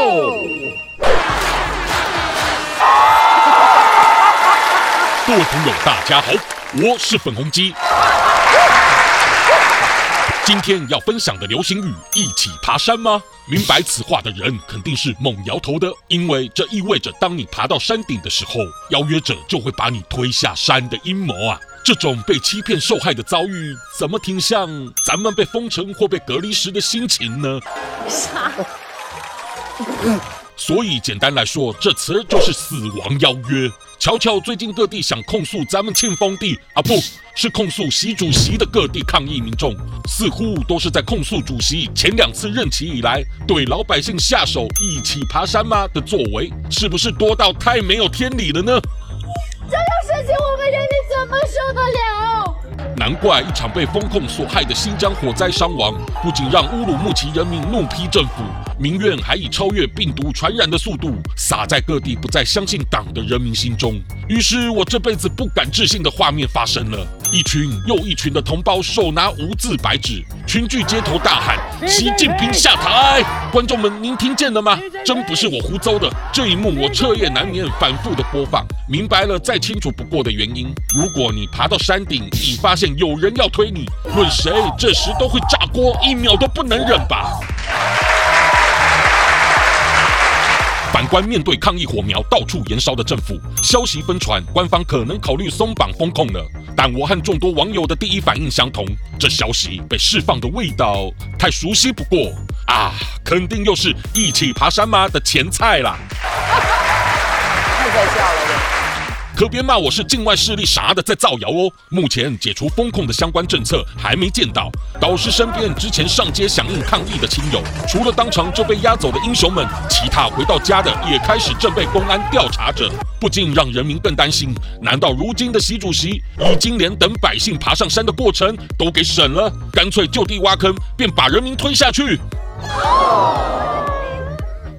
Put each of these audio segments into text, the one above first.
各位朋友，大家好，我是粉红鸡。今天要分享的流行语“一起爬山”吗？明白此话的人肯定是猛摇头的，因为这意味着当你爬到山顶的时候，邀约者就会把你推下山的阴谋啊！这种被欺骗受害的遭遇，怎么挺像咱们被封城或被隔离时的心情呢？啥？所以简单来说，这词就是死亡邀约。瞧瞧，最近各地想控诉咱们庆丰地啊，不是控诉习主席的各地抗议民众，似乎都是在控诉主席前两次任期以来对老百姓下手一起爬山吗的作为，是不是多到太没有天理了呢？这种事情我们人民怎么受得了？难怪一场被风控所害的新疆火灾伤亡，不仅让乌鲁木齐人民怒批政府。民怨还以超越病毒传染的速度撒在各地不再相信党的人民心中。于是，我这辈子不敢置信的画面发生了：一群又一群的同胞手拿无字白纸，群聚街头大喊“习近平下台”。观众们，您听见了吗？真不是我胡诌的。这一幕我彻夜难眠，反复的播放，明白了再清楚不过的原因。如果你爬到山顶，你发现有人要推你，论谁这时都会炸锅，一秒都不能忍吧。反观面对抗议火苗到处燃烧的政府，消息疯传，官方可能考虑松绑风控了。但我和众多网友的第一反应相同，这消息被释放的味道太熟悉不过啊，肯定又是一起爬山吗的前菜啦。太搞笑了。可别骂我是境外势力啥的在造谣哦！目前解除封控的相关政策还没见到，导师身边之前上街响应抗议的亲友，除了当场就被押走的英雄们，其他回到家的也开始正被公安调查着，不禁让人民更担心：难道如今的习主席已经连等百姓爬上山的过程都给省了，干脆就地挖坑，便把人民推下去？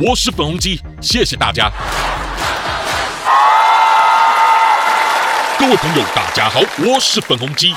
我是粉红鸡，谢谢大家。各位朋友，大家好，我是粉红鸡。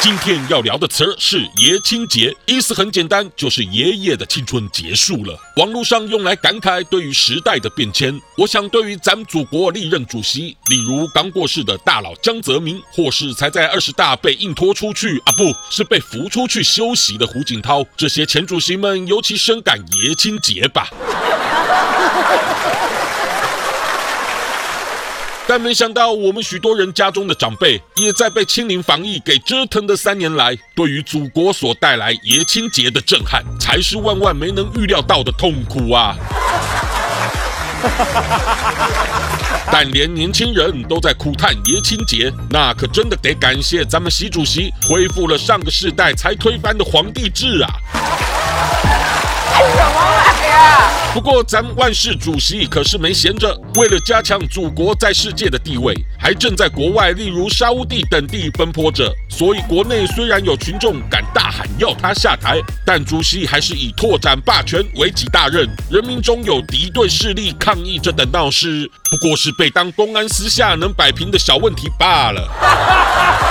今天要聊的词儿是爷青结，意思很简单，就是爷爷的青春结束了。网络上用来感慨对于时代的变迁。我想，对于咱们祖国历任主席，例如刚过世的大佬江泽民，或是才在二十大被硬拖出去啊，不是被扶出去休息的胡锦涛，这些前主席们尤其深感爷青结吧。但没想到，我们许多人家中的长辈，也在被清零防疫给折腾的三年来，对于祖国所带来爷青节的震撼，才是万万没能预料到的痛苦啊！但连年轻人都在苦叹爷青节，那可真的得感谢咱们习主席恢复了上个世代才推翻的皇帝制啊！不过，咱万世主席可是没闲着，为了加强祖国在世界的地位，还正在国外，例如沙乌地等地奔波着。所以，国内虽然有群众敢大喊要他下台，但主席还是以拓展霸权为己大任。人民中有敌对势力抗议这等闹事，不过是被当公安私下能摆平的小问题罢了。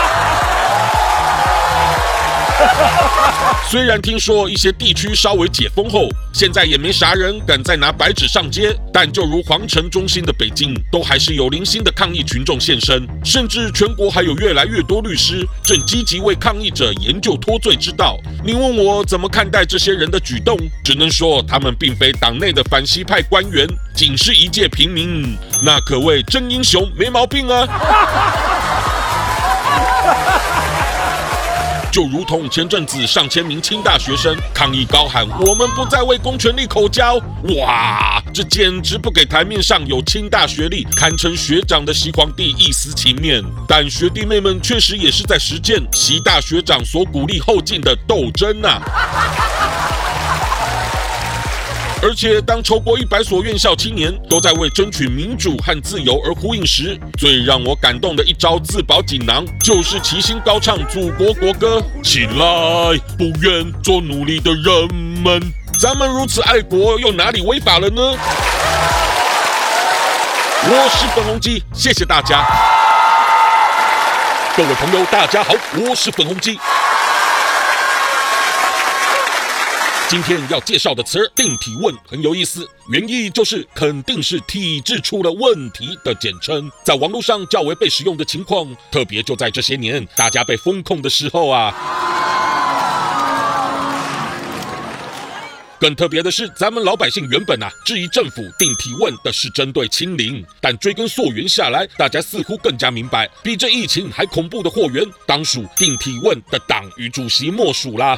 虽然听说一些地区稍微解封后，现在也没啥人敢再拿白纸上街，但就如皇城中心的北京，都还是有零星的抗议群众现身，甚至全国还有越来越多律师正积极为抗议者研究脱罪之道。你问我怎么看待这些人的举动，只能说他们并非党内的反西派官员，仅是一介平民，那可谓真英雄，没毛病啊。就如同前阵子上千名清大学生抗议高喊“我们不再为公权力口交”，哇，这简直不给台面上有清大学历、堪称学长的习皇帝一丝情面。但学弟妹们确实也是在实践习大学长所鼓励后进的斗争呐、啊。而且，当超过一百所院校青年都在为争取民主和自由而呼应时，最让我感动的一招自保锦囊，就是齐心高唱祖国国歌：起来，不愿做奴隶的人们。咱们如此爱国，又哪里违法了呢？我是粉红鸡，谢谢大家。各位朋友，大家好，我是粉红鸡。今天要介绍的词“定体问”很有意思，原意就是肯定是体制出了问题的简称，在网络上较为被使用的情况，特别就在这些年大家被封控的时候啊。更特别的是，咱们老百姓原本啊质疑政府定体问的是针对清零，但追根溯源下来，大家似乎更加明白，比这疫情还恐怖的祸源，当属定体问的党与主席莫属啦。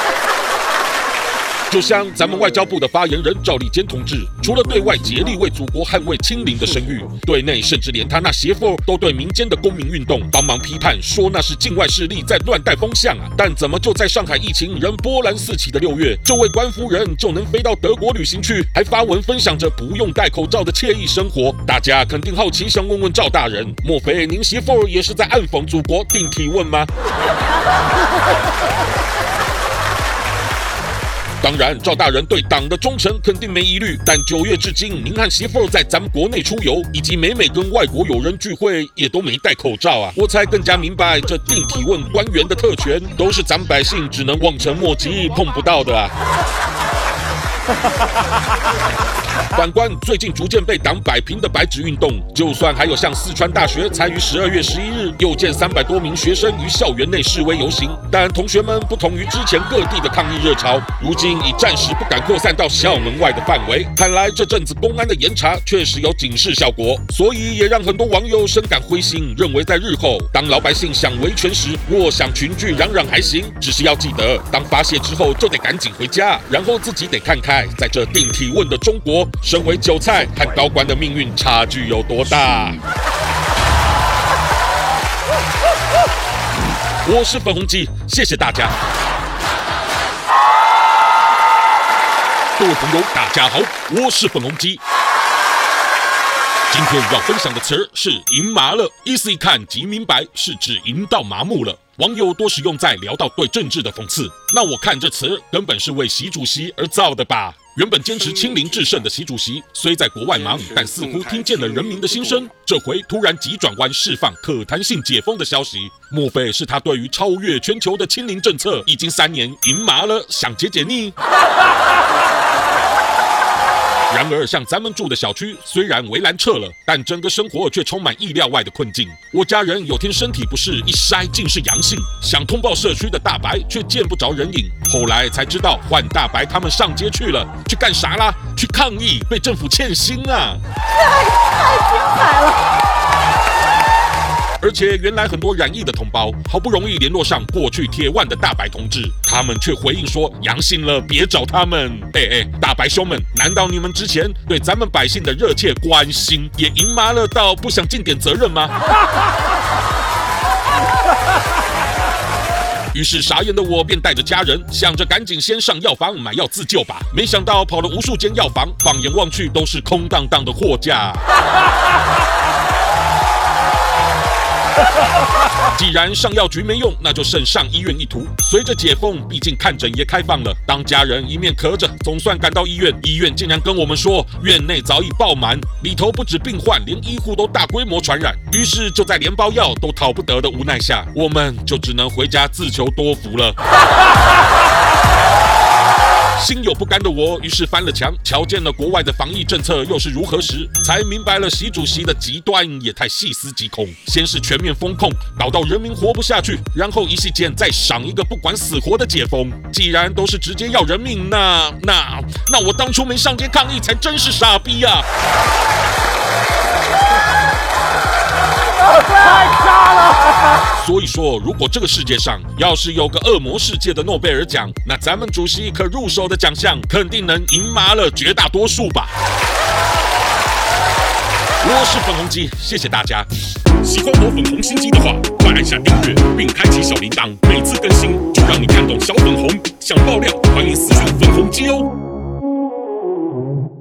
就像咱们外交部的发言人赵立坚同志，除了对外竭力为祖国捍卫清零的声誉，对内甚至连他那媳妇都对民间的公民运动帮忙批判，说那是境外势力在乱带风向啊！但怎么就在上海疫情仍波澜四起的六月，这位官夫人就能飞到德国旅行去，还发文分享着不用戴口罩的惬意生活？大家肯定好奇，想问问赵大人，莫非您媳妇也是在暗讽祖国定体问吗？当然，赵大人对党的忠诚肯定没疑虑。但九月至今，您和媳妇在咱们国内出游，以及每每跟外国友人聚会，也都没戴口罩啊！我才更加明白，这定体问官员的特权，都是咱们百姓只能望尘莫及、碰不到的啊！反观最近逐渐被党摆平的白纸运动，就算还有像四川大学才于十二月十一日又见三百多名学生于校园内示威游行，但同学们不同于之前各地的抗议热潮，如今已暂时不敢扩散到校门外的范围。看来这阵子公安的严查确实有警示效果，所以也让很多网友深感灰心，认为在日后当老百姓想维权时，若想群聚嚷嚷还行，只是要记得当发泄之后就得赶紧回家，然后自己得看看在这定体问的中国。身为韭菜和高官的命运差距有多大？我是粉红鸡，谢谢大家。各位朋友，大家好，我是粉红鸡。今天要分享的词是“赢麻了”，意思一看即明白，是指赢到麻木了。网友多使用在聊到对政治的讽刺，那我看这词根本是为习主席而造的吧？原本坚持清零制胜的习主席，虽在国外忙，但似乎听见了人民的心声。这回突然急转弯，释放可弹性解封的消息，莫非是他对于超越全球的清零政策已经三年赢麻了，想解解腻？然而，像咱们住的小区，虽然围栏撤了，但整个生活却充满意料外的困境。我家人有天身体不适，一筛竟是阳性，想通报社区的大白却见不着人影。后来才知道，换大白他们上街去了，去干啥啦？去抗议，被政府欠薪啊！太精彩了！而且原来很多染疫的同胞，好不容易联络上过去铁腕的大白同志，他们却回应说阳性了，别找他们。哎哎，大白兄们，难道你们之前对咱们百姓的热切关心，也赢麻了到不想尽点责任吗？于是傻眼的我便带着家人，想着赶紧先上药房买药自救吧。没想到跑了无数间药房，放眼望去都是空荡荡的货架。既然上药局没用，那就剩上医院一途。随着解封，毕竟看诊也开放了。当家人一面咳着，总算赶到医院，医院竟然跟我们说，院内早已爆满，里头不止病患，连医护都大规模传染。于是就在连包药都讨不得的无奈下，我们就只能回家自求多福了。心有不甘的我，于是翻了墙，瞧见了国外的防疫政策又是如何时，才明白了习主席的极端也太细思极恐。先是全面封控，搞到人民活不下去，然后一夕间再赏一个不管死活的解封。既然都是直接要人命，那那那我当初没上街抗议才真是傻逼呀、啊！太渣了！所以说，如果这个世界上要是有个恶魔世界的诺贝尔奖，那咱们主席可入手的奖项肯定能赢麻了绝大多数吧。我是粉红鸡，谢谢大家。喜欢我粉红心机的话，快按下订阅并开启小铃铛，每次更新就让你看懂小粉红。想爆料，欢迎私讯粉红鸡哦。